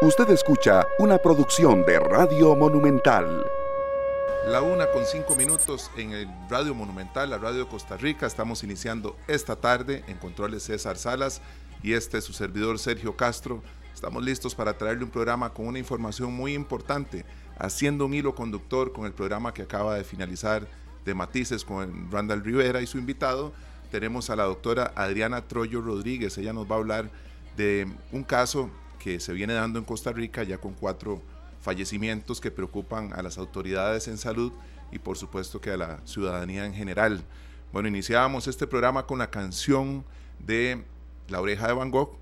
Usted escucha una producción de Radio Monumental. La una con cinco minutos en el Radio Monumental, la Radio de Costa Rica. Estamos iniciando esta tarde en Controles César Salas y este es su servidor Sergio Castro. Estamos listos para traerle un programa con una información muy importante, haciendo un hilo conductor con el programa que acaba de finalizar de Matices con Randall Rivera y su invitado. Tenemos a la doctora Adriana Troyo Rodríguez. Ella nos va a hablar de un caso que se viene dando en Costa Rica ya con cuatro fallecimientos que preocupan a las autoridades en salud y por supuesto que a la ciudadanía en general. Bueno, iniciábamos este programa con la canción de La oreja de Van Gogh,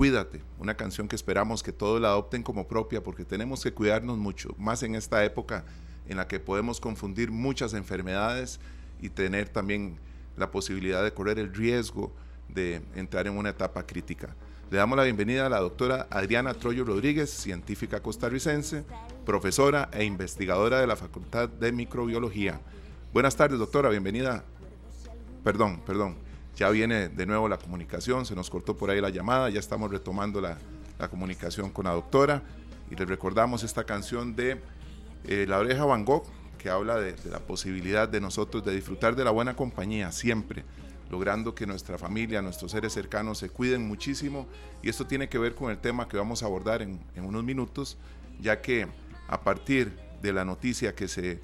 Cuídate, una canción que esperamos que todos la adopten como propia porque tenemos que cuidarnos mucho, más en esta época en la que podemos confundir muchas enfermedades y tener también la posibilidad de correr el riesgo de entrar en una etapa crítica. Le damos la bienvenida a la doctora Adriana Troyo Rodríguez, científica costarricense, profesora e investigadora de la Facultad de Microbiología. Buenas tardes, doctora, bienvenida. Perdón, perdón, ya viene de nuevo la comunicación, se nos cortó por ahí la llamada, ya estamos retomando la, comunicación con la doctora y le recordamos esta canción de eh, La oreja Van Gogh, que habla de la posibilidad de nosotros de disfrutar de la buena compañía siempre logrando que nuestra familia, nuestros seres cercanos se cuiden muchísimo. Y esto tiene que ver con el tema que vamos a abordar en, unos minutos, ya que a partir de la noticia que se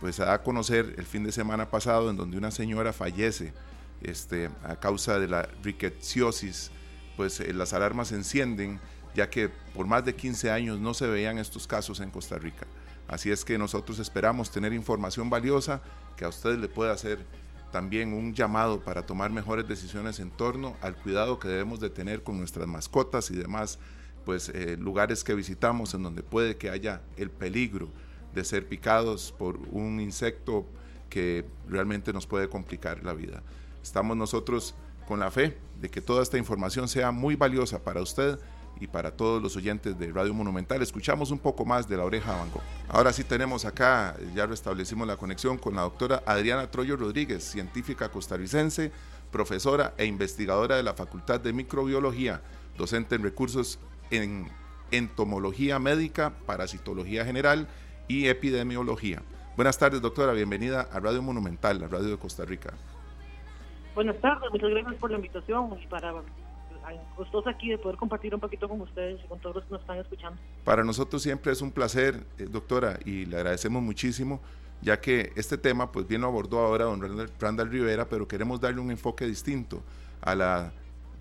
pues da a conocer el fin de semana pasado, en donde una señora fallece este, a causa de la riqueciosis, pues eh, las alarmas se encienden, ya que por más de 15 años no se veían estos casos en Costa Rica. Así es que nosotros esperamos tener información valiosa que a ustedes le pueda hacer también un llamado para tomar mejores decisiones en torno al cuidado que debemos de tener con nuestras mascotas y demás pues eh, lugares que visitamos en donde puede que haya el peligro de ser picados por un insecto que realmente nos puede complicar la vida. Estamos nosotros con la fe de que toda esta información sea muy valiosa para usted y para todos los oyentes de Radio Monumental. Escuchamos un poco más de la oreja de Van Ahora sí tenemos acá, ya restablecimos la conexión con la doctora Adriana Troyo Rodríguez, científica costarricense, profesora e investigadora de la Facultad de Microbiología, docente en recursos en entomología médica, parasitología general y epidemiología. Buenas tardes, doctora. Bienvenida a Radio Monumental, la radio de Costa Rica. Buenas tardes, muchas gracias por la invitación y para gustosa aquí de poder compartir un poquito con ustedes y con todos los que nos están escuchando. Para nosotros siempre es un placer, eh, doctora, y le agradecemos muchísimo, ya que este tema, pues bien lo abordó ahora don Randall, Rivera, pero queremos darle un enfoque distinto a la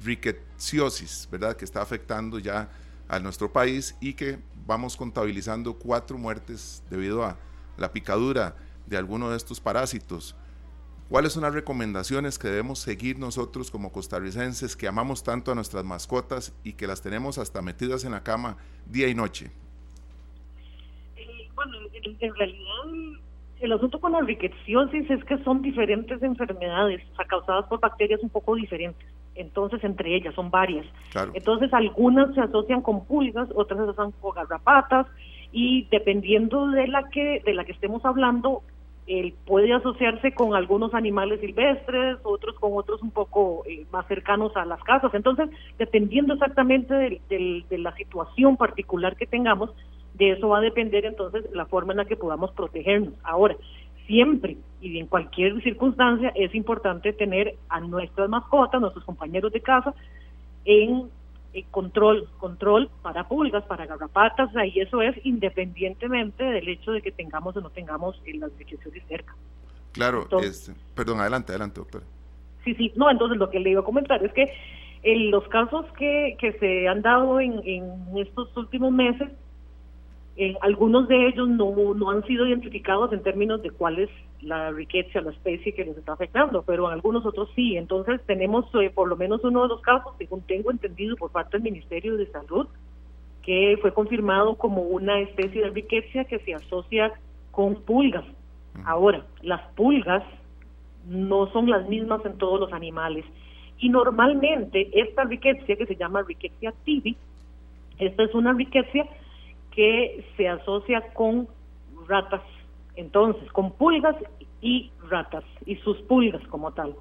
riqueciosis, ¿verdad?, que está afectando ya a nuestro país y que vamos contabilizando cuatro muertes debido a la picadura de alguno de estos parásitos ¿Cuáles son las recomendaciones que debemos seguir nosotros como costarricenses que amamos tanto a nuestras mascotas y que las tenemos hasta metidas en la cama día y noche? Eh, bueno, en, realidad el asunto con la riqueciosis es que son diferentes enfermedades, causadas por bacterias un poco diferentes. Entonces, entre ellas son varias. Entonces, algunas se asocian con pulgas, otras se asocian con garrapatas y dependiendo de la que de la que estemos hablando, él puede asociarse con algunos animales silvestres, otros con otros un poco eh, más cercanos a las casas. Entonces, dependiendo exactamente de, la situación particular que tengamos, de eso va a depender entonces la forma en la que podamos protegernos. Ahora, siempre y en cualquier circunstancia es importante tener a nuestras mascotas, nuestros compañeros de casa, en eh, control, control para pulgas, para garrapatas, y eso es independientemente del hecho de que tengamos o no tengamos las infecciones cerca. Claro, este, perdón, adelante, adelante, doctor. Sí, sí, no, entonces lo que le iba a comentar es que en los casos que, que se han dado en, en estos últimos meses, eh, algunos de ellos no, no han sido identificados en términos de cuál es la riqueza, la especie que nos está afectando, pero algunos otros sí. Entonces tenemos eh, por lo menos uno de los casos, según tengo entendido por parte del Ministerio de Salud, que fue confirmado como una especie de riqueza que se asocia con pulgas. Ahora, las pulgas no son las mismas en todos los animales. Y normalmente esta riqueza que se llama riqueza tibi, esta es una riqueza que se asocia con ratas, entonces, con pulgas y ratas, y sus pulgas como tal.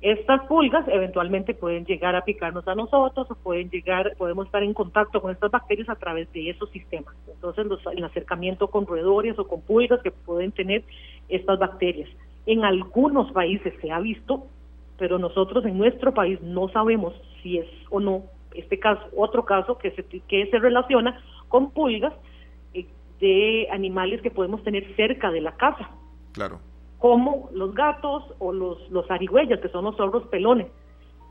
estas pulgas eventualmente pueden llegar a picarnos a nosotros o pueden llegar, podemos estar en contacto con estas bacterias a través de esos sistemas. Entonces, el acercamiento con roedores o con pulgas que pueden tener estas bacterias. En algunos países se ha visto, pero nosotros en nuestro país no sabemos si es o no este caso, otro caso que se, que se relaciona con pulgas eh, de animales que podemos tener cerca de la casa. Claro como los gatos o los, los arigüeyas, que son los zorros pelones.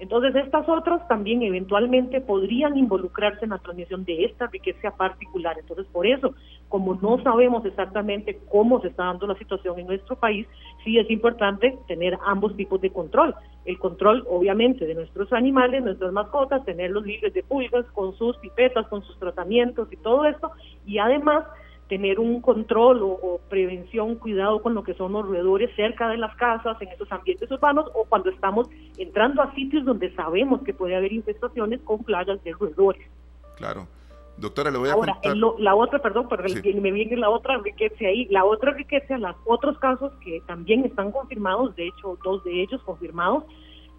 Entonces, estas otras también eventualmente podrían involucrarse en la transmisión de esta riqueza particular. Entonces, por eso, como no sabemos exactamente cómo se está dando la situación en nuestro país, sí es importante tener ambos tipos de control. El control, obviamente, de nuestros animales, nuestras mascotas, tenerlos libres de pulgas, con sus pipetas, con sus tratamientos y todo esto, y además tener un control o, prevención, cuidado con lo que son los roedores cerca de las casas, en esos ambientes urbanos, o cuando estamos entrando a sitios donde sabemos que puede haber infestaciones con plagas de roedores. Claro. Doctora, le voy a Ahora, la otra, perdón, pero me viene la otra riqueza ahí. La otra riqueza, los otros casos que también están confirmados, de hecho, dos de ellos confirmados,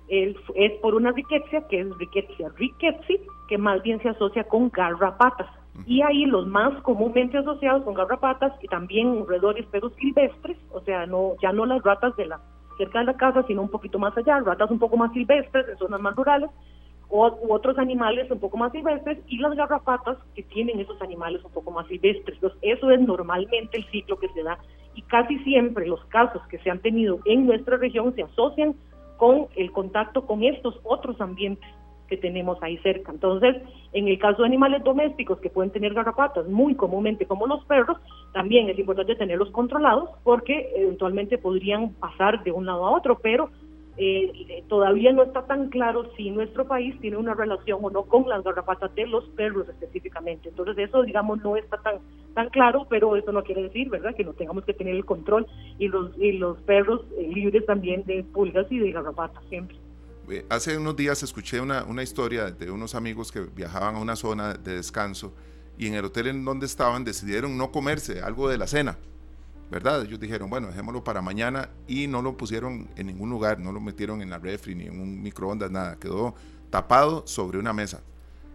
es por una riqueza que es riqueza riquetsi, que más bien se asocia con garrapatas. Y ahí los más comúnmente asociados son garrapatas y también roedores pero silvestres, o sea, no ya no las ratas de la cerca de la casa, sino un poquito más allá, ratas un poco más silvestres en zonas más rurales, o, u otros animales un poco más silvestres, y las garrapatas que tienen esos animales un poco más silvestres. Entonces, eso es normalmente el ciclo que se da, y casi siempre los casos que se han tenido en nuestra región se asocian con el contacto con estos otros ambientes que tenemos ahí cerca. Entonces, en el caso de animales domésticos que pueden tener garrapatas, muy comúnmente como los perros, también es importante tenerlos controlados porque eventualmente podrían pasar de un lado a otro, pero eh, todavía no está tan claro si nuestro país tiene una relación o no con las garrapatas de los perros específicamente. Entonces eso, digamos, no está tan tan claro, pero eso no quiere decir, ¿verdad?, que no tengamos que tener el control y los y los perros eh, libres también de pulgas y de garrapatas siempre. Eh, hace unos días escuché una, una, historia de unos amigos que viajaban a una zona de descanso y en el hotel en donde estaban decidieron no comerse algo de la cena, ¿verdad? Ellos dijeron, bueno, dejémoslo para mañana y no lo pusieron en ningún lugar, no lo metieron en la refri ni en un microondas, nada, quedó tapado sobre una mesa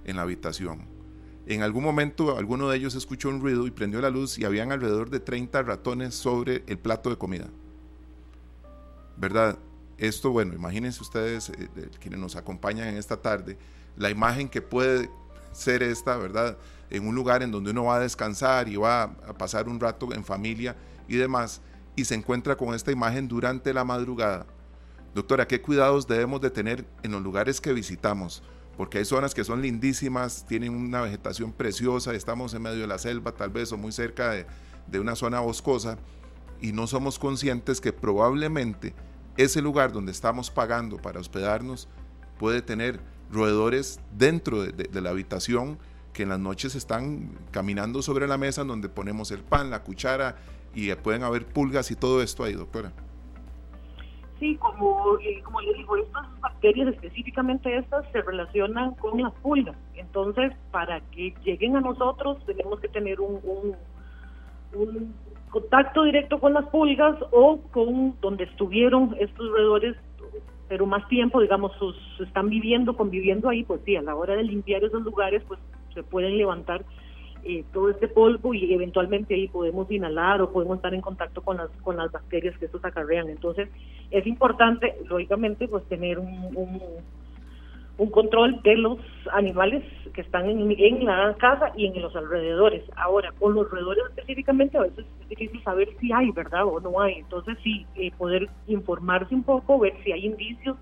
en la habitación. En algún momento alguno de ellos escuchó un ruido y prendió la luz y habían alrededor de 30 ratones sobre el plato de comida. ¿Verdad? Esto, bueno, imagínense ustedes, eh, quienes nos acompañan en esta tarde, la imagen que puede ser esta, ¿verdad? En un lugar en donde uno va a descansar y va a pasar un rato en familia y demás, y se encuentra con esta imagen durante la madrugada. Doctora, ¿qué cuidados debemos de tener en los lugares que visitamos? Porque hay zonas que son lindísimas, tienen una vegetación preciosa, estamos en medio de la selva tal vez o muy cerca de, de una zona boscosa y no somos conscientes que probablemente ese lugar donde estamos pagando para hospedarnos puede tener roedores dentro de, la habitación que en las noches están caminando sobre la mesa donde ponemos el pan, la cuchara y pueden haber pulgas y todo esto ahí, doctora. Sí, como, eh, como le digo, estas bacterias, específicamente estas, se relacionan con las pulgas. Entonces, para que lleguen a nosotros, tenemos que tener un, un contacto directo con las pulgas o con donde estuvieron estos roedores, pero más tiempo, digamos, sus, están viviendo, conviviendo ahí, pues sí, a la hora de limpiar esos lugares, pues se pueden levantar eh, todo este polvo y eventualmente ahí podemos inhalar o podemos estar en contacto con las con las bacterias que estos acarrean. Entonces, es importante, lógicamente, pues tener un un control de los animales que están en, la casa y en los alrededores. Ahora, con los alrededores específicamente, a veces es difícil saber si hay, ¿verdad? O no hay. Entonces, sí, eh, poder informarse un poco, ver si hay indicios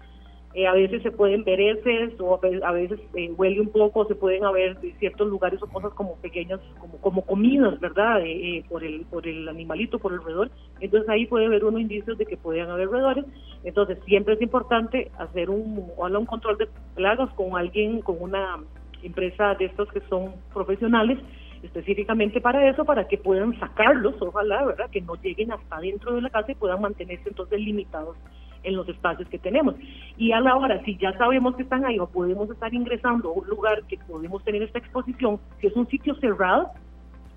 eh, a veces se pueden ver heces o a veces eh, huele un poco, se pueden haber ciertos lugares o cosas como pequeñas, como, como comidas, ¿verdad? Eh, por, el, por el animalito, por el roedor. Entonces ahí puede haber unos indicios de que podrían haber roedores. Entonces siempre es importante hacer un, un control de plagas con alguien, con una empresa de estos que son profesionales específicamente para eso, para que puedan sacarlos, ojalá, ¿verdad? Que no lleguen hasta dentro de la casa y puedan mantenerse entonces limitados en los espacios que tenemos. Y a la hora, si ya sabemos que están ahí o podemos estar ingresando a un lugar que podemos tener esta exposición, si es un sitio cerrado,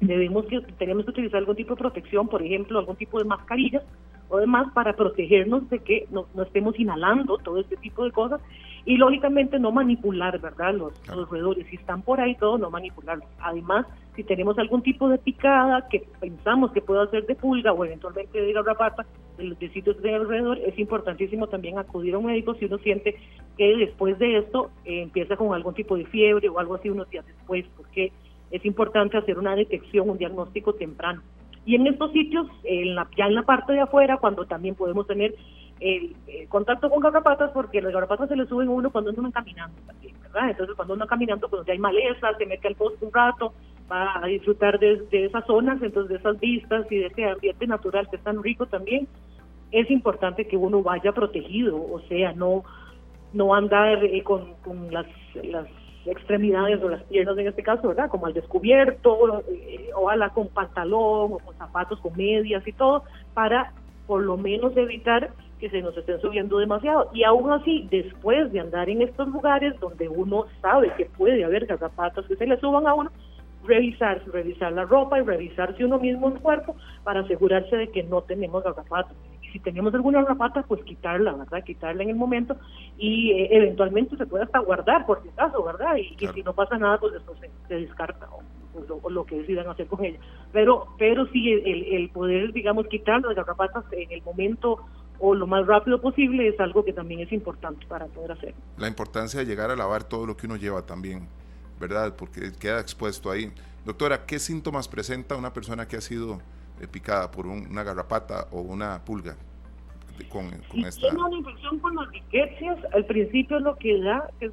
debemos que tenemos que utilizar algún tipo de protección, por ejemplo, algún tipo de mascarillas o demás para protegernos de que no, estemos inhalando todo este tipo de cosas y lógicamente no manipular, ¿verdad? Los, los roedores, si están por ahí todos, no manipularlos. Además, si tenemos algún tipo de picada que pensamos que pueda ser de pulga o eventualmente de garrapata de, de sitios de alrededor, es importantísimo también acudir a un médico si uno siente que después de esto eh, empieza con algún tipo de fiebre o algo así unos días después, porque es importante hacer una detección, un diagnóstico temprano. Y en estos sitios, en la, ya en la parte de afuera, cuando también podemos tener el, contacto con garrapatas, porque las garrapatas se le suben a uno cuando uno caminando también, ¿verdad? Entonces, cuando uno caminando, cuando ya hay maleza, se mete al poste un rato, va a disfrutar de, esas zonas, entonces de esas vistas y de ese ambiente natural que es tan rico también, es importante que uno vaya protegido, o sea, no no andar eh, con, las, extremidades o las piernas en este caso, ¿verdad? Como al descubierto, eh, o ala con pantalón, o con zapatos, con medias y todo, para por lo menos evitar que se nos estén subiendo demasiado. Y aún así, después de andar en estos lugares donde uno sabe que puede haber garrapatas que se le suban a uno, revisar, revisar la ropa y revisarse uno mismo el cuerpo para asegurarse de que no tenemos garrapatas si tenemos alguna garrapata, pues quitarla, ¿verdad? Quitarla en el momento y eh, eventualmente se puede hasta guardar por si acaso, ¿verdad? Y, si no pasa nada, pues después se, descarta o, lo, que decidan hacer con ella. Pero, pero sí, el, el poder, digamos, quitar las garrapatas en el momento o lo más rápido posible es algo que también es importante para poder hacer. La importancia de llegar a lavar todo lo que uno lleva también, ¿verdad? Porque queda expuesto ahí. Doctora, ¿qué síntomas presenta una persona que ha sido eh, picada por una garrapata o una pulga con, con esta... Tiene una infección con las riquecias, al principio lo que da, es,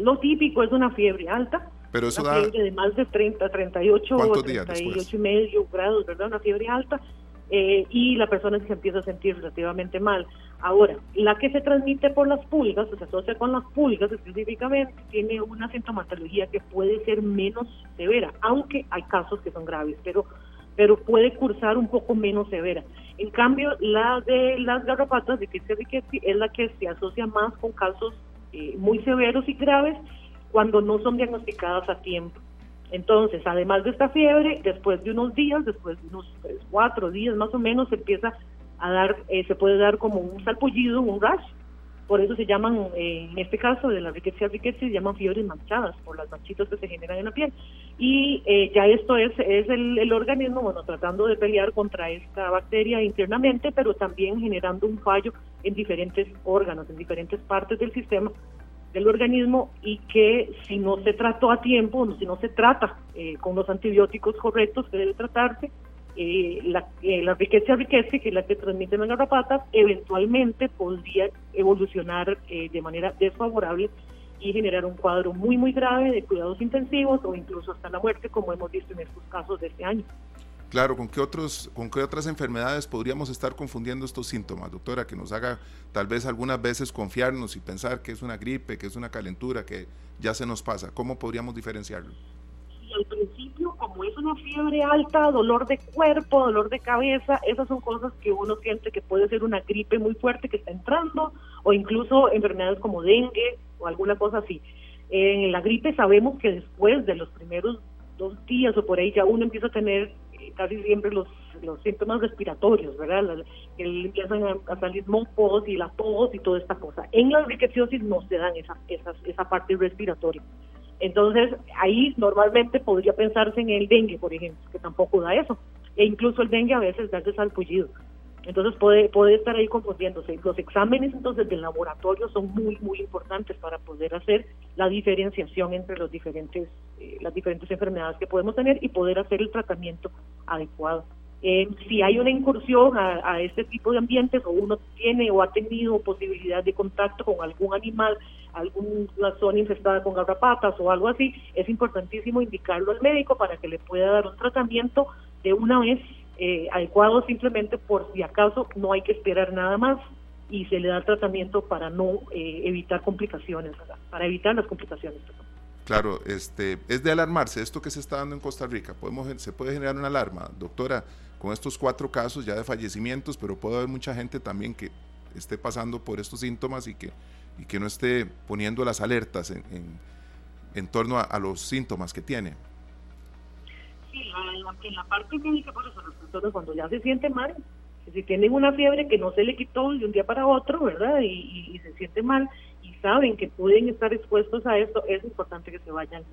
lo típico es una fiebre alta, pero eso una da... fiebre de más de 30, 38 o 38 y medio grados, ¿verdad? Una fiebre alta. Eh, y la persona se empieza a sentir relativamente mal. Ahora, la que se transmite por las pulgas, o se asocia con las pulgas específicamente, tiene una sintomatología que puede ser menos severa, aunque hay casos que son graves, pero pero puede cursar un poco menos severa. En cambio, la de las garrapatas de Rickettsy es la que se asocia más con casos eh, muy severos y graves cuando no son diagnosticadas a tiempo. Entonces, además de esta fiebre, después de unos días, después de unos tres, cuatro días más o menos, se empieza a dar, eh, se puede dar como un salpullido, un rash, por eso se llaman, eh, en este caso de la riqueza riqueza, se llaman fiebres manchadas, por las manchitas que se generan en la piel. Y eh, ya esto es, es el, organismo, bueno, tratando de pelear contra esta bacteria internamente, pero también generando un fallo en diferentes órganos, en diferentes partes del sistema del organismo y que si no se trató a tiempo, si no se trata eh, con los antibióticos correctos que debe tratarse, eh, la, eh, la riqueza riqueza, que es la que transmiten las garrapatas, eventualmente podría evolucionar eh, de manera desfavorable y generar un cuadro muy, muy grave de cuidados intensivos o incluso hasta la muerte, como hemos visto en estos casos de este año. Claro, ¿con qué, otros, ¿con qué otras enfermedades podríamos estar confundiendo estos síntomas, doctora? Que nos haga tal vez algunas veces confiarnos y pensar que es una gripe, que es una calentura, que ya se nos pasa. ¿Cómo podríamos diferenciarlo? al principio, como es una fiebre alta, dolor de cuerpo, dolor de cabeza, esas son cosas que uno siente que puede ser una gripe muy fuerte que está entrando, o incluso enfermedades como dengue o alguna cosa así. En la gripe sabemos que después de los primeros dos días o por ahí ya uno empieza a tener casi siempre los, los síntomas respiratorios, ¿verdad? que empiezan a, salir mocos y la tos y toda esta cosa. En la riqueciosis no se dan esa, esa, esa parte respiratoria. Entonces, ahí normalmente podría pensarse en el dengue, por ejemplo, que tampoco da eso. E incluso el dengue a veces da ese salpullido. Entonces puede, puede estar ahí confundiéndose. Los exámenes entonces del laboratorio son muy, muy importantes para poder hacer la diferenciación entre los diferentes, eh, las diferentes enfermedades que podemos tener y poder hacer el tratamiento adecuado. Eh, si hay una incursión a, a, este tipo de ambientes o uno tiene o ha tenido posibilidad de contacto con algún animal, alguna zona infestada con garrapatas o algo así, es importantísimo indicarlo al médico para que le pueda dar un tratamiento de una vez eh, adecuado simplemente por si acaso no hay que esperar nada más y se le da tratamiento para no eh, evitar complicaciones, para evitar las complicaciones. Claro, este, es de alarmarse esto que se está dando en Costa Rica. Podemos, se puede generar una alarma, doctora con estos cuatro casos ya de fallecimientos, pero puede haber mucha gente también que esté pasando por estos síntomas y que, y que no esté poniendo las alertas en, en, torno a, los síntomas que tiene. En la, parte clínica, por eso, cuando ya se siente mal, Si tienen una fiebre que no se le quitó de un día para otro, ¿verdad? Y, se siente mal y saben que pueden estar expuestos a esto, es importante que se vayan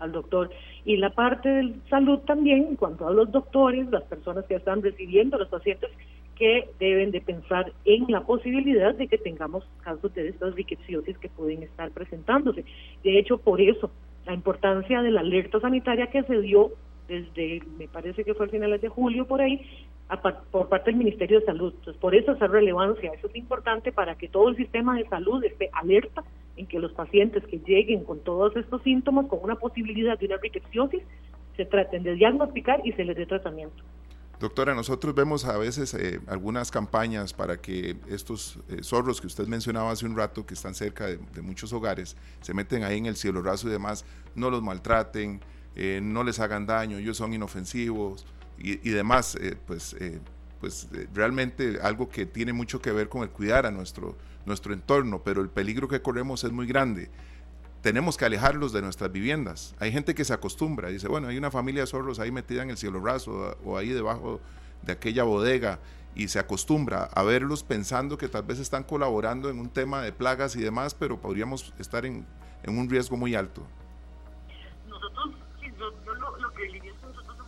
al doctor. Y la parte de salud también, en cuanto a los doctores, las personas que están recibiendo, los pacientes, que deben de pensar en la posibilidad de que tengamos casos de estas riqueciosis que pueden estar presentándose. De hecho, por eso, la importancia de la alerta sanitaria que se dio desde, me parece que fue a finales de julio por ahí, por parte del Ministerio de Salud. Entonces, por eso esa relevancia, eso es importante para que todo el sistema de salud esté alerta en que los pacientes que lleguen con todos estos síntomas, con una posibilidad de una riqueciosis, se traten de diagnosticar y se les dé tratamiento. Doctora, nosotros vemos a veces eh, algunas campañas para que estos eh, zorros que usted mencionaba hace un rato, que están cerca de, muchos hogares, se meten ahí en el cielo raso y demás, no los maltraten, eh, no les hagan daño, ellos son inofensivos y, demás, pues, pues realmente algo que tiene mucho que ver con el cuidar a nuestro, nuestro entorno, pero el peligro que corremos es muy grande tenemos que alejarlos de nuestras viviendas. Hay gente que se acostumbra, dice, bueno, hay una familia de zorros ahí metida en el cielo raso o ahí debajo de aquella bodega y se acostumbra a verlos pensando que tal vez están colaborando en un tema de plagas y demás, pero podríamos estar en, un riesgo muy alto.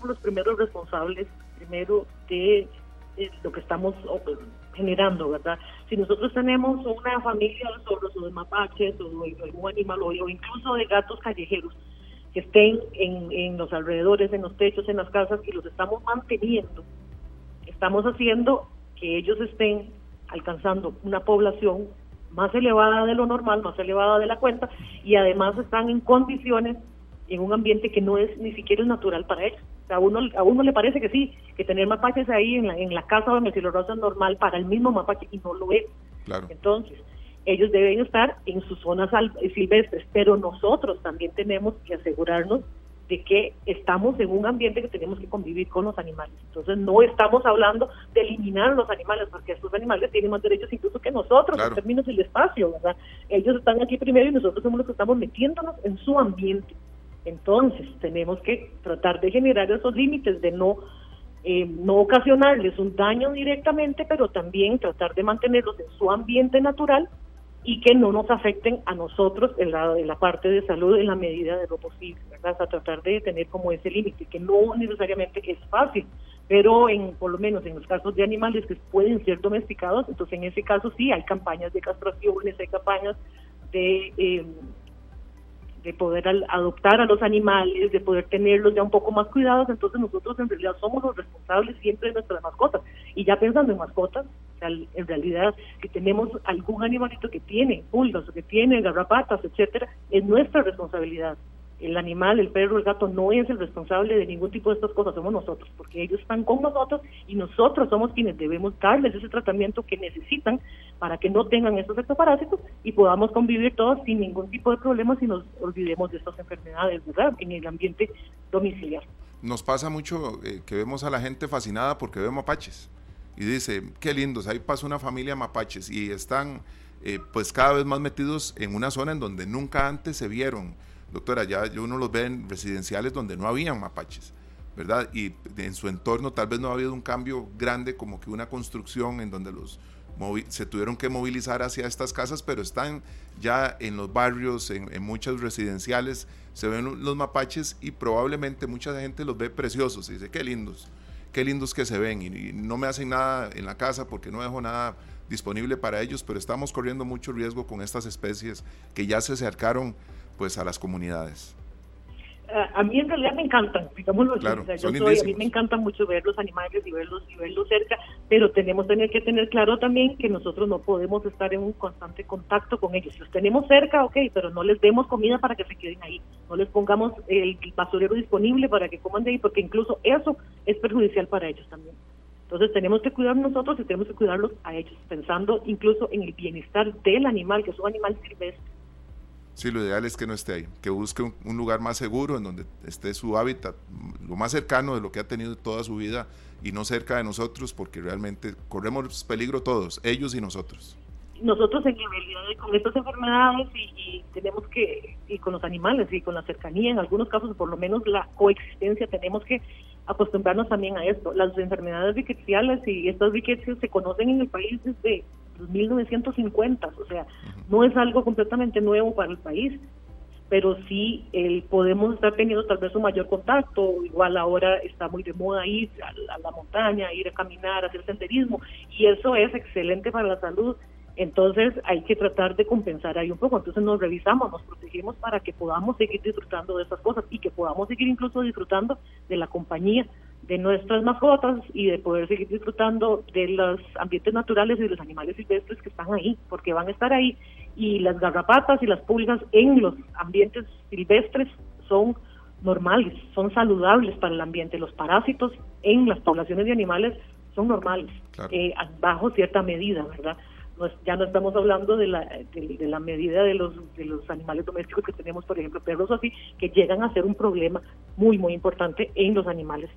Los primeros responsables, primero de, de lo que estamos generando, ¿verdad? Si nosotros tenemos una familia de zorros o de mapaches o de algún animal o, incluso de gatos callejeros que estén en, en los alrededores, en los techos, en las casas y los estamos manteniendo, estamos haciendo que ellos estén alcanzando una población más elevada de lo normal, más elevada de la cuenta y además están en condiciones en un ambiente que no es ni siquiera natural para ellos. A uno, a uno le parece que sí, que tener mapaches ahí en la, en la casa o en el cielo rosa es normal para el mismo mapache y no lo es. Claro. Entonces, ellos deben estar en sus zonas silvestres, pero nosotros también tenemos que asegurarnos de que estamos en un ambiente que tenemos que convivir con los animales. Entonces no estamos hablando de eliminar a los animales, porque estos animales tienen más derechos incluso que nosotros en términos del espacio, ¿verdad? Ellos están aquí primero y nosotros somos los que estamos metiéndonos en su ambiente. Entonces, tenemos que tratar de generar esos límites, de no, eh, no ocasionarles un daño directamente, pero también tratar de mantenerlos en su ambiente natural y que no nos afecten a nosotros en la, parte de salud en la medida de lo posible, ¿verdad? O tratar de tener como ese límite, que no necesariamente es fácil, pero en por lo menos en los casos de animales que pueden ser domesticados, entonces en ese caso sí hay campañas de castraciones, hay campañas de... Eh, de poder adoptar a los animales, de poder tenerlos ya un poco más cuidados, entonces nosotros en realidad somos los responsables siempre de nuestras mascotas. Y ya pensando en mascotas, en realidad si tenemos algún animalito que tiene pulgas o que tiene garrapatas, etcétera, es nuestra responsabilidad el animal, el perro, el gato no es el responsable de ningún tipo de estas cosas, somos nosotros, porque ellos están con nosotros y nosotros somos quienes debemos darles ese tratamiento que necesitan para que no tengan estos ectoparásitos y podamos convivir todos sin ningún tipo de problemas y nos olvidemos de estas enfermedades, ¿verdad? En el ambiente domiciliar. Nos pasa mucho eh, que vemos a la gente fascinada porque ve mapaches y dice, qué lindos, ahí pasa una familia mapaches y están eh, pues cada vez más metidos en una zona en donde nunca antes se vieron Doctora, ya uno los ve en residenciales donde no habían mapaches, ¿verdad? Y en su entorno tal vez no ha habido un cambio grande como que una construcción en donde los se tuvieron que movilizar hacia estas casas, pero están ya en los barrios, en, muchas residenciales, se ven los mapaches y probablemente mucha gente los ve preciosos y dice, qué lindos, qué lindos que se ven y, no me hacen nada en la casa porque no dejo nada disponible para ellos, pero estamos corriendo mucho riesgo con estas especies que ya se acercaron pues a las comunidades? a mí en realidad me encantan, digámoslo claro, yo soy, a mí me encanta mucho ver los animales y verlos y verlos cerca, pero tenemos tener que tener claro también que nosotros no podemos estar en un constante contacto con ellos. Si los tenemos cerca, ok, pero no les demos comida para que se queden ahí, no les pongamos el basurero disponible para que coman de ahí, porque incluso eso es perjudicial para ellos también. Entonces tenemos que cuidar nosotros y tenemos que cuidarlos a ellos, pensando incluso en el bienestar del animal, que es un animal silvestre Sí, lo ideal es que no esté ahí, que busque un, lugar más seguro en donde esté su hábitat, lo más cercano de lo que ha tenido toda su vida y no cerca de nosotros, porque realmente corremos peligro todos, ellos y nosotros. nosotros en realidad con estas enfermedades y, tenemos que, y con los animales y con la cercanía, en algunos casos por lo menos la coexistencia, tenemos que acostumbrarnos también a esto. Las enfermedades riqueciales y estas riquezas se conocen en el país desde 1950, o sea, no es algo completamente nuevo para el país pero sí el, podemos estar teniendo tal vez un mayor contacto, igual ahora está muy de moda ir a, la montaña, ir a caminar, hacer senderismo, y eso es excelente para la salud, entonces hay que tratar de compensar ahí un poco, entonces nos revisamos, nos protegemos para que podamos seguir disfrutando de esas cosas y que podamos seguir incluso disfrutando de la compañía de nuestras mascotas y de poder seguir disfrutando de los ambientes naturales y de los animales silvestres que están ahí, porque van a estar ahí. Y las garrapatas y las pulgas en los ambientes silvestres son normales, son saludables para el ambiente. Los parásitos en las poblaciones de animales son normales, eh, bajo cierta medida, ¿verdad? ya no estamos hablando de la, de, la medida de los, de los animales domésticos que tenemos, por ejemplo, perros o así, que llegan a ser un problema muy, muy importante en los animales.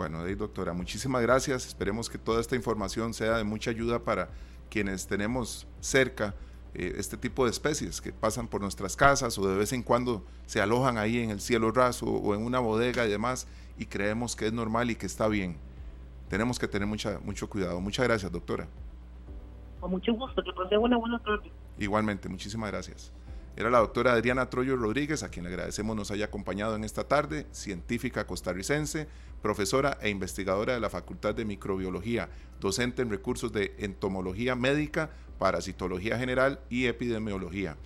Bueno, doctora, muchísimas gracias. Esperemos que toda esta información sea de mucha ayuda para quienes tenemos cerca eh, este tipo de especies que pasan por nuestras casas o de vez en cuando se alojan ahí en el cielo raso o en una bodega y demás y creemos que es normal y que está bien. Tenemos que tener mucha, mucho cuidado. Muchas gracias, doctora. Con mucho gusto, que pase una buena tarde. Igualmente, muchísimas gracias. Era la doctora Adriana Troyo Rodríguez, a quien le agradecemos nos haya acompañado en esta tarde, científica costarricense, profesora e investigadora de la Facultad de Microbiología, docente en recursos de entomología médica, parasitología general y epidemiología.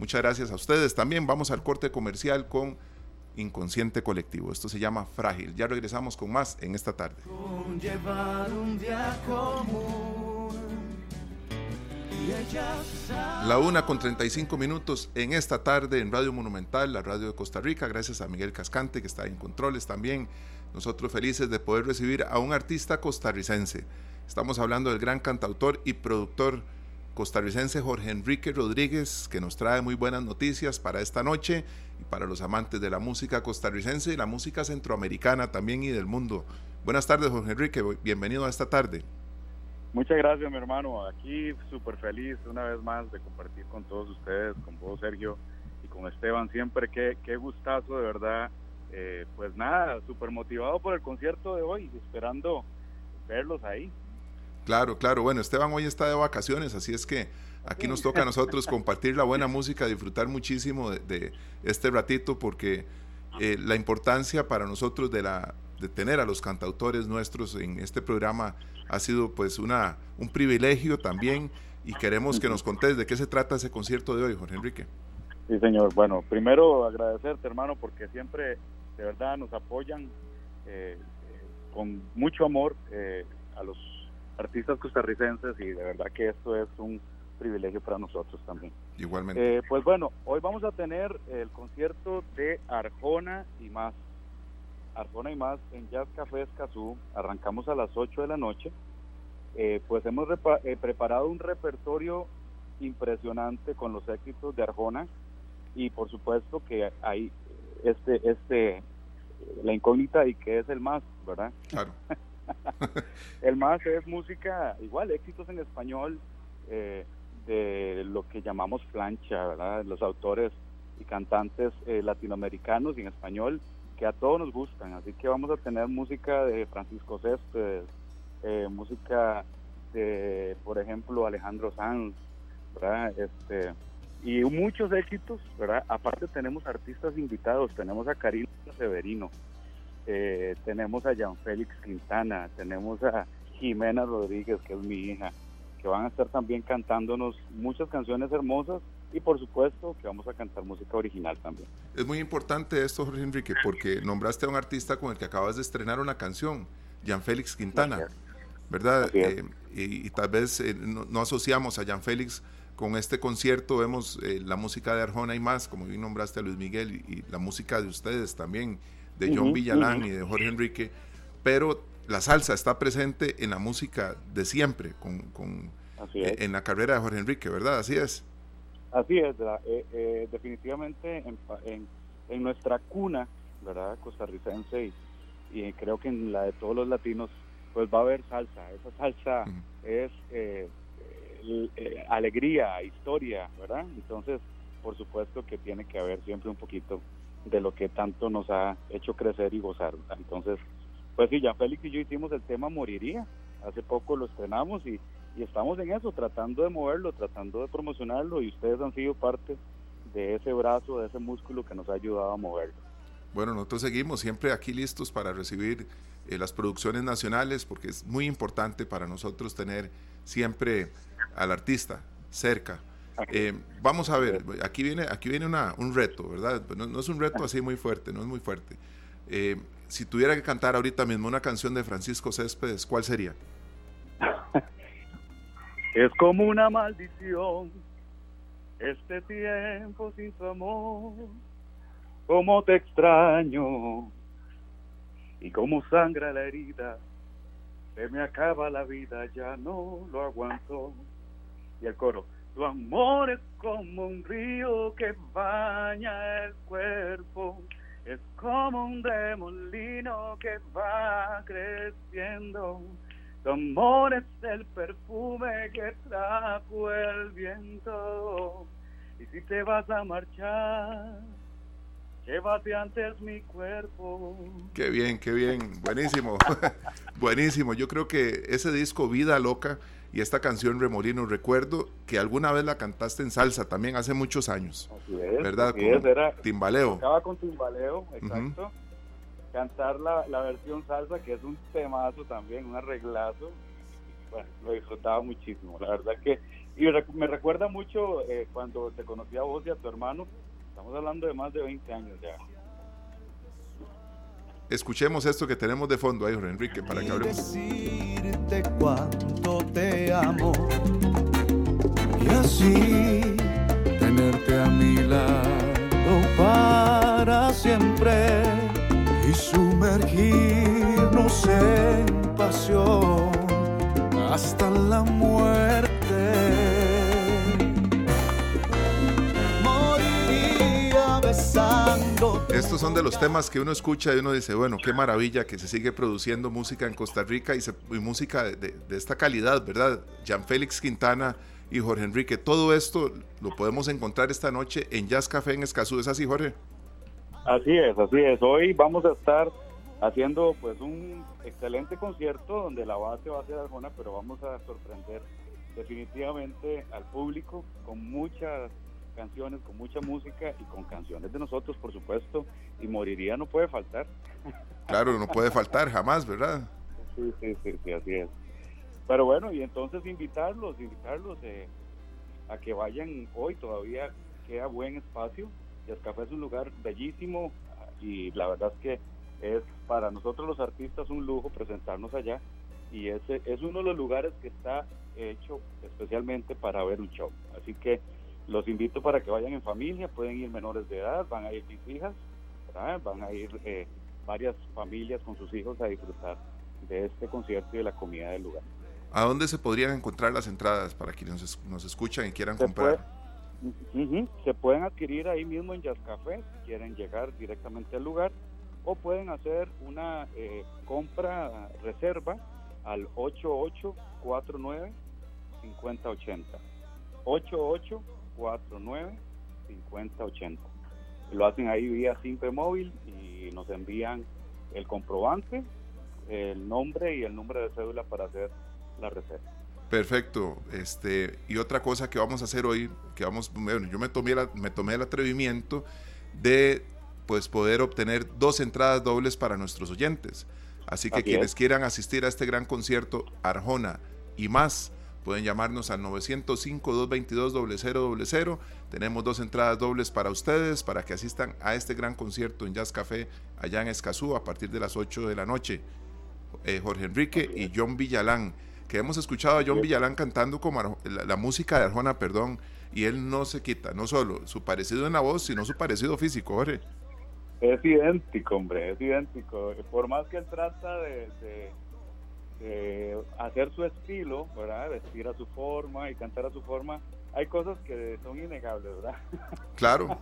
Muchas gracias a ustedes. También vamos al corte comercial con Inconsciente Colectivo. Esto se llama Frágil. Ya regresamos con más en esta tarde. La una con 35 minutos en esta tarde en Radio Monumental, la radio de Costa Rica, gracias a Miguel Cascante que está en controles también. Nosotros felices de poder recibir a un artista costarricense. Estamos hablando del gran cantautor y productor costarricense Jorge Enrique Rodríguez, que nos trae muy buenas noticias para esta noche y para los amantes de la música costarricense y la música centroamericana también y del mundo. Buenas tardes, Jorge Enrique, bienvenido a esta tarde. Muchas gracias, mi hermano. Aquí súper feliz una vez más de compartir con todos ustedes, con vos, Sergio, y con Esteban. Siempre qué, qué gustazo, de verdad. Eh, pues nada, súper motivado por el concierto de hoy, esperando verlos ahí. Claro, claro. Bueno, Esteban hoy está de vacaciones, así es que aquí nos toca a nosotros compartir la buena música, disfrutar muchísimo de, este ratito, porque eh, la importancia para nosotros de, la, de tener a los cantautores nuestros en este programa ha sido pues una, un privilegio también y queremos que nos contes de qué se trata ese concierto de hoy, Jorge Enrique. Sí, señor. Bueno, primero agradecerte, hermano, porque siempre de verdad nos apoyan eh, con mucho amor eh, a los artistas costarricenses y de verdad que esto es un privilegio para nosotros también. Igualmente. Eh, pues bueno, hoy vamos a tener el concierto de Arjona y más. Arjona y más en Jazz Café Escazú. Arrancamos a las 8 de la noche. Eh, pues hemos eh, preparado un repertorio impresionante con los éxitos de Arjona y por supuesto que hay este este la incógnita y que es el más, ¿verdad? Claro. el más es música igual éxitos en español eh, de lo que llamamos plancha, ¿verdad? Los autores y cantantes latinoamericanos y en español que a todos nos gustan. Así que vamos a tener música de Francisco Céspedes, eh, música de, por ejemplo, Alejandro Sanz, ¿verdad? Este, y muchos éxitos, ¿verdad? Aparte tenemos artistas invitados, tenemos a Karina Severino, eh, tenemos a Jean Félix Quintana, tenemos a Jimena Rodríguez, que es mi hija, que van a estar también cantándonos muchas canciones hermosas y por supuesto que vamos a cantar música original también. Es muy importante esto, Jorge Enrique, porque nombraste a un artista con el que acabas de estrenar una canción, Jean Félix Quintana, ¿verdad? Eh, y, tal vez eh, no, asociamos a Jean Félix con este concierto, vemos eh, la música de Arjona y más, como bien nombraste a Luis Miguel, y, la música de ustedes también, de John Villalán y de Jorge Enrique, pero la salsa está presente en la música de siempre, con, con en la carrera de Jorge Enrique, ¿verdad? Así es. Así es, eh, eh, definitivamente en, en, nuestra cuna, ¿verdad? Costarricense y, creo que en la de todos los latinos, pues va a haber salsa. Esa salsa es eh, eh, alegría, historia, ¿verdad? Entonces, por supuesto que tiene que haber siempre un poquito de lo que tanto nos ha hecho crecer y gozar. Entonces, pues sí, ya Félix y yo hicimos el tema Moriría. Hace poco lo estrenamos y, y estamos en eso, tratando de moverlo, tratando de promocionarlo y ustedes han sido parte de ese brazo, de ese músculo que nos ha ayudado a moverlo. Bueno, nosotros seguimos siempre aquí listos para recibir eh, las producciones nacionales porque es muy importante para nosotros tener siempre al artista cerca. Eh, vamos a ver, aquí viene, aquí viene una, un reto, ¿verdad? No, es un reto así muy fuerte, no es muy fuerte. Eh, si tuviera que cantar ahorita mismo una canción de Francisco Céspedes, ¿cuál sería? Es como una maldición este tiempo sin su amor, como te extraño y como sangra la herida, se me acaba la vida, ya no lo aguanto. Y el coro, tu amor es como un río que baña el cuerpo, es como un remolino que va creciendo tu amor es el perfume que trajo el viento. Y si te vas a marchar, llévate antes mi cuerpo. Qué bien, qué bien. Buenísimo. Buenísimo. Yo creo que ese disco Vida Loca y esta canción Remolino, recuerdo que alguna vez la cantaste en salsa también hace muchos años. Así es. ¿Verdad? Así es, era, timbaleo. Estaba con timbaleo, exacto cantar la, la versión salsa, que es un temazo también, un arreglazo. Bueno, lo disfrutaba muchísimo, la verdad que... Y me recuerda mucho eh, cuando te conocí a vos y a tu hermano, estamos hablando de más de 20 años ya. Escuchemos esto que tenemos de fondo ahí, Jorge Enrique, para que hablemos. Decirte cuánto te amo y así tenerte a mi lado para siempre y sumergirnos en pasión hasta la muerte. Moriría besando. Estos son de los temas que uno escucha y uno dice, bueno, qué maravilla que se sigue produciendo música en Costa Rica y, música de, de, esta calidad, ¿verdad? Jean Félix Quintana y Jorge Enrique, todo esto lo podemos encontrar esta noche en Jazz Café en Escazú, ¿es así, Jorge? Así es, así es. Hoy vamos a estar haciendo pues un excelente concierto donde la base va a ser Arjona, pero vamos a sorprender definitivamente al público con muchas canciones, con mucha música y con canciones de nosotros, por supuesto, y Moriría no puede faltar. Claro, no puede faltar jamás, ¿verdad? Sí, sí, sí, así es. Pero bueno, y entonces invitarlos, invitarlos eh, a que vayan hoy, todavía queda buen espacio, Café es un lugar bellísimo y la verdad es que es para nosotros los artistas un lujo presentarnos allá y ese es uno de los lugares que está hecho especialmente para ver un show. Así que los invito para que vayan en familia, pueden ir menores de edad, van a ir mis hijas, van a ir eh, varias familias con sus hijos a disfrutar de este concierto y de la comida del lugar. ¿A dónde se podrían encontrar las entradas para quienes nos escuchan y quieran comprar? Se pueden adquirir ahí mismo en Jazz Café si quieren llegar directamente al lugar o pueden hacer una eh, compra reserva al 8849 5080 8849 5080 lo hacen ahí vía Simple Móvil y nos envían el comprobante el nombre y el número de cédula para hacer la reserva Perfecto. Este, y otra cosa que vamos a hacer hoy, que vamos, bueno, yo me tomé, me tomé el atrevimiento de pues poder obtener dos entradas dobles para nuestros oyentes. Así que quienes quieran asistir a este gran concierto Arjona y más, pueden llamarnos al 905-222-0000. Tenemos dos entradas dobles para ustedes, para que asistan a este gran concierto en Jazz Café allá en Escazú a partir de las 8 de la noche. Eh, Jorge Enrique y John Villalán que hemos escuchado a John Villalán cantando como la, música de Arjona, perdón, y él no se quita, no solo su parecido en la voz, sino su parecido físico, Jorge. Es idéntico, hombre, es idéntico. Por más que él trata de, hacer su estilo, ¿verdad? Vestir a su forma y cantar a su forma, hay cosas que son innegables, ¿verdad? Claro.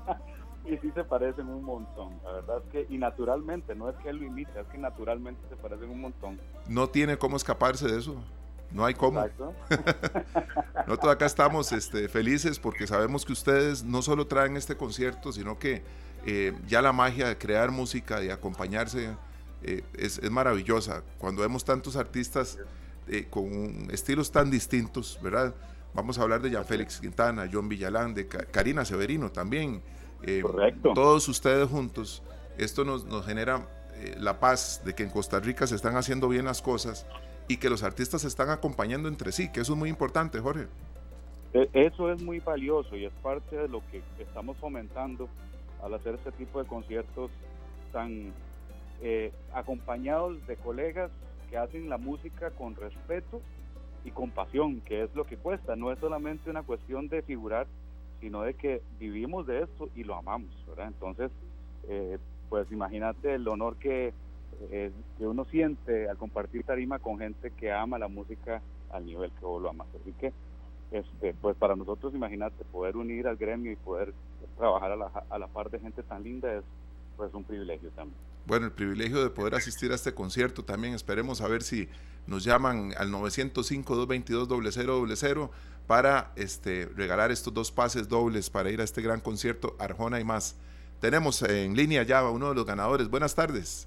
y sí se parecen un montón, la verdad es que, y naturalmente, no es que él lo imite, es que naturalmente se parecen un montón. No tiene cómo escaparse de eso. No hay cómo. Nosotros acá estamos este, felices porque sabemos que ustedes no solo traen este concierto, sino que eh, ya la magia de crear música y acompañarse eh, es, es maravillosa. Cuando vemos tantos artistas eh, con estilos tan distintos, ¿verdad? Vamos a hablar de Jean Félix Quintana, John Villalán, de Ca- Karina Severino también. Correcto. Todos ustedes juntos. Esto nos, nos genera la paz de que en Costa Rica se están haciendo bien las cosas y que los artistas se están acompañando entre sí, que eso es muy importante, Jorge. E- Eso es muy valioso y es parte de lo que estamos fomentando al hacer este tipo de conciertos tan eh, acompañados de colegas que hacen la música con respeto y con pasión, que es lo que cuesta. No es solamente una cuestión de figurar, sino de que vivimos de esto y lo amamos, ¿verdad? Entonces, eh, pues imagínate el honor que, eh, que uno siente al compartir tarima con gente que ama la música al nivel que vos lo amas. Así que este, pues para nosotros, imagínate, poder unir al gremio y poder trabajar a la, a la par de gente tan linda es pues un privilegio también. Bueno, el privilegio de poder asistir a este concierto también. Esperemos a ver si nos llaman al 905-222-0000 para este, regalar estos dos pases dobles para ir a este gran concierto Arjona y más. Tenemos en línea ya a uno de los ganadores. Buenas tardes.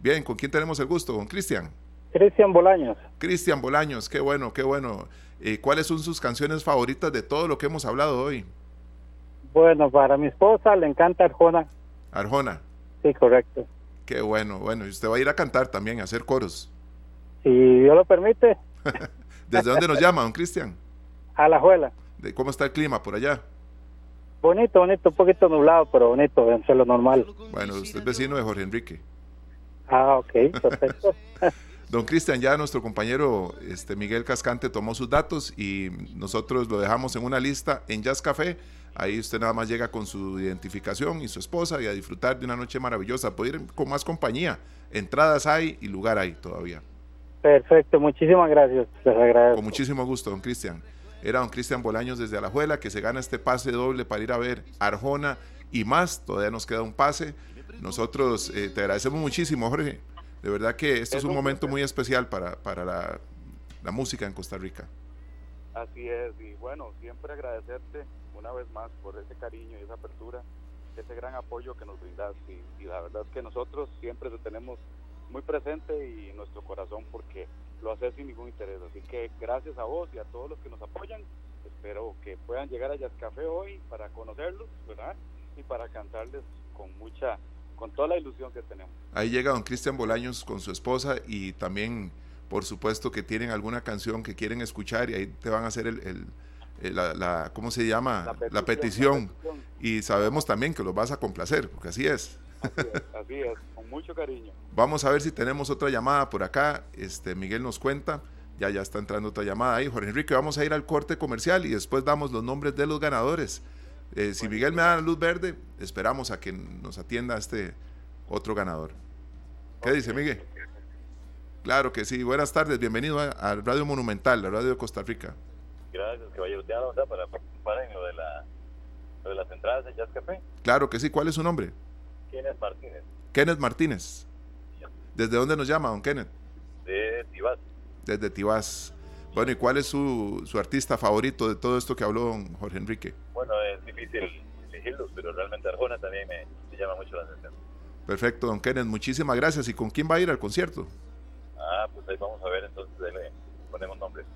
Bien, ¿con quién tenemos el gusto? Con Cristian. Cristian Bolaños. Cristian Bolaños, qué bueno, qué bueno. Eh, ¿Cuáles son sus canciones favoritas de todo lo que hemos hablado hoy? Bueno, para mi esposa le encanta Arjona. Arjona, Sí, correcto. qué bueno. Bueno, y usted va a ir a cantar también, a hacer coros. Si Dios lo permite, ¿Desde dónde nos llama, don Cristian? a la juela. ¿De ¿Cómo está el clima por allá? Bonito, bonito, un poquito nublado, pero bonito, dentro de lo normal. Bueno, usted es vecino de Jorge Enrique. Ah, ok, perfecto. Don Cristian, ya nuestro compañero este, Miguel Cascante tomó sus datos y nosotros lo dejamos en una lista en Jazz Café. Ahí usted nada más llega con su identificación y su esposa y a disfrutar de una noche maravillosa. Puede ir con más compañía. Entradas hay y lugar hay todavía. Perfecto, muchísimas gracias. Les agradezco. Con muchísimo gusto, don Cristian. Era don Cristian Bolaños desde Alajuela que se gana este pase doble para ir a ver Arjona y más. Todavía nos queda un pase. Nosotros eh, te agradecemos muchísimo, Jorge. De verdad que este es un momento muy especial para, para la, música en Costa Rica. Así es, y bueno, siempre agradecerte una vez más por ese cariño y esa apertura, ese gran apoyo que nos brindas y, la verdad es que nosotros siempre te tenemos muy presente y nuestro corazón porque lo haces sin ningún interés. Así que gracias a vos y a todos los que nos apoyan. Espero que puedan llegar a Jazz Café hoy para conocerlos, ¿verdad? Y para cantarles con mucha, con toda la ilusión que tenemos. Ahí llega don Cristian Bolaños con su esposa y también, por supuesto, que tienen alguna canción que quieren escuchar y ahí te van a hacer el, el- el- la, la- ¿cómo se llama? La petición. la petición. Y sabemos también que los vas a complacer, porque así es. Así es, así es, con mucho cariño. Vamos a ver si tenemos otra llamada por acá. Este Miguel nos cuenta. Ya ya está entrando otra llamada ahí. Jorge Enrique, vamos a ir al corte comercial y después damos los nombres de los ganadores. Eh, si Miguel me da la luz verde, esperamos a que nos atienda este otro ganador. ¿Qué dice Miguel? Claro que sí. Buenas tardes. Bienvenido a, a Radio Monumental, la radio de Costa Rica. Gracias, caballero. Te para participar en lo de, la, lo de las entradas de Jazz Café. Claro que sí. ¿Cuál es su nombre? ¿Quién es Martínez? Kenneth Martínez. ¿Desde dónde nos llama, don Kenneth? De Tibás. Desde Tibás. Bueno, ¿y cuál es su, su artista favorito de todo esto que habló don Jorge Enrique? Bueno, es difícil elegirlos, pero realmente Arjona también me, me llama mucho la atención. Perfecto, don Kenneth, muchísimas gracias. ¿Y con quién va a ir al concierto? Ah, pues ahí vamos a ver, entonces ahí le ponemos nombres.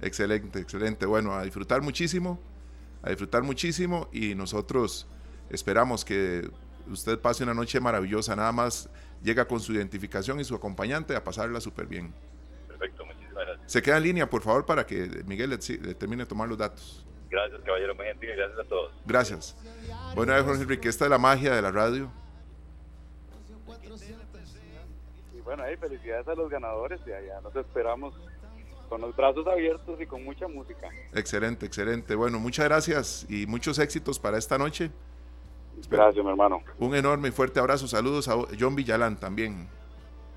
Excelente, excelente. Bueno, a disfrutar muchísimo, a disfrutar muchísimo y nosotros esperamos que usted pase una noche maravillosa. Nada más llega con su identificación y su acompañante a pasarla súper bien. Perfecto, muchísimas gracias. Se queda en línea, por favor, para que Miguel le, le termine de tomar los datos. Gracias, caballero, muy gentil y gracias a todos. Gracias. Bueno, Jorge Enrique, esta es la magia de la radio. Y bueno, ahí felicidades a los ganadores y allá nos esperamos con los brazos abiertos y con mucha música. Excelente, excelente. Bueno, muchas gracias y muchos éxitos para esta noche. Gracias, mi hermano. Un enorme y fuerte abrazo. Saludos a John Villalán también.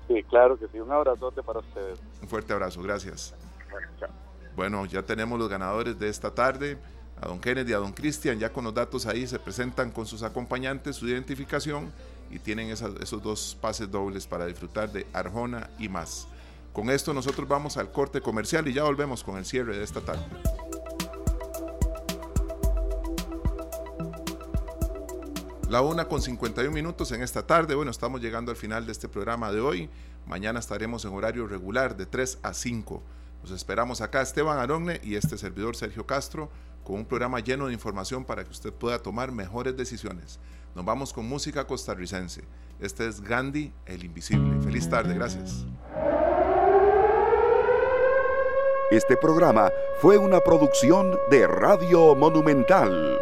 Sí, claro que sí. Un abrazote para ustedes. Un fuerte abrazo. Gracias. Bueno, chao. Bueno, ya tenemos los ganadores de esta tarde. A don Kennedy y a don Cristian, ya con los datos ahí se presentan con sus acompañantes, su identificación y tienen esas- esos dos pases dobles para disfrutar de Arjona y más. Con esto nosotros vamos al corte comercial y ya volvemos con el cierre de esta tarde. La una con 51 minutos en esta tarde. Bueno, estamos llegando al final de este programa de hoy. Mañana estaremos en horario regular de 3 a 5. Nos esperamos acá Esteban Aronne y este servidor Sergio Castro con un programa lleno de información para que usted pueda tomar mejores decisiones. Nos vamos con música costarricense. Este es Gandhi, el Invisible. Feliz tarde, gracias. Este programa fue una producción de Radio Monumental.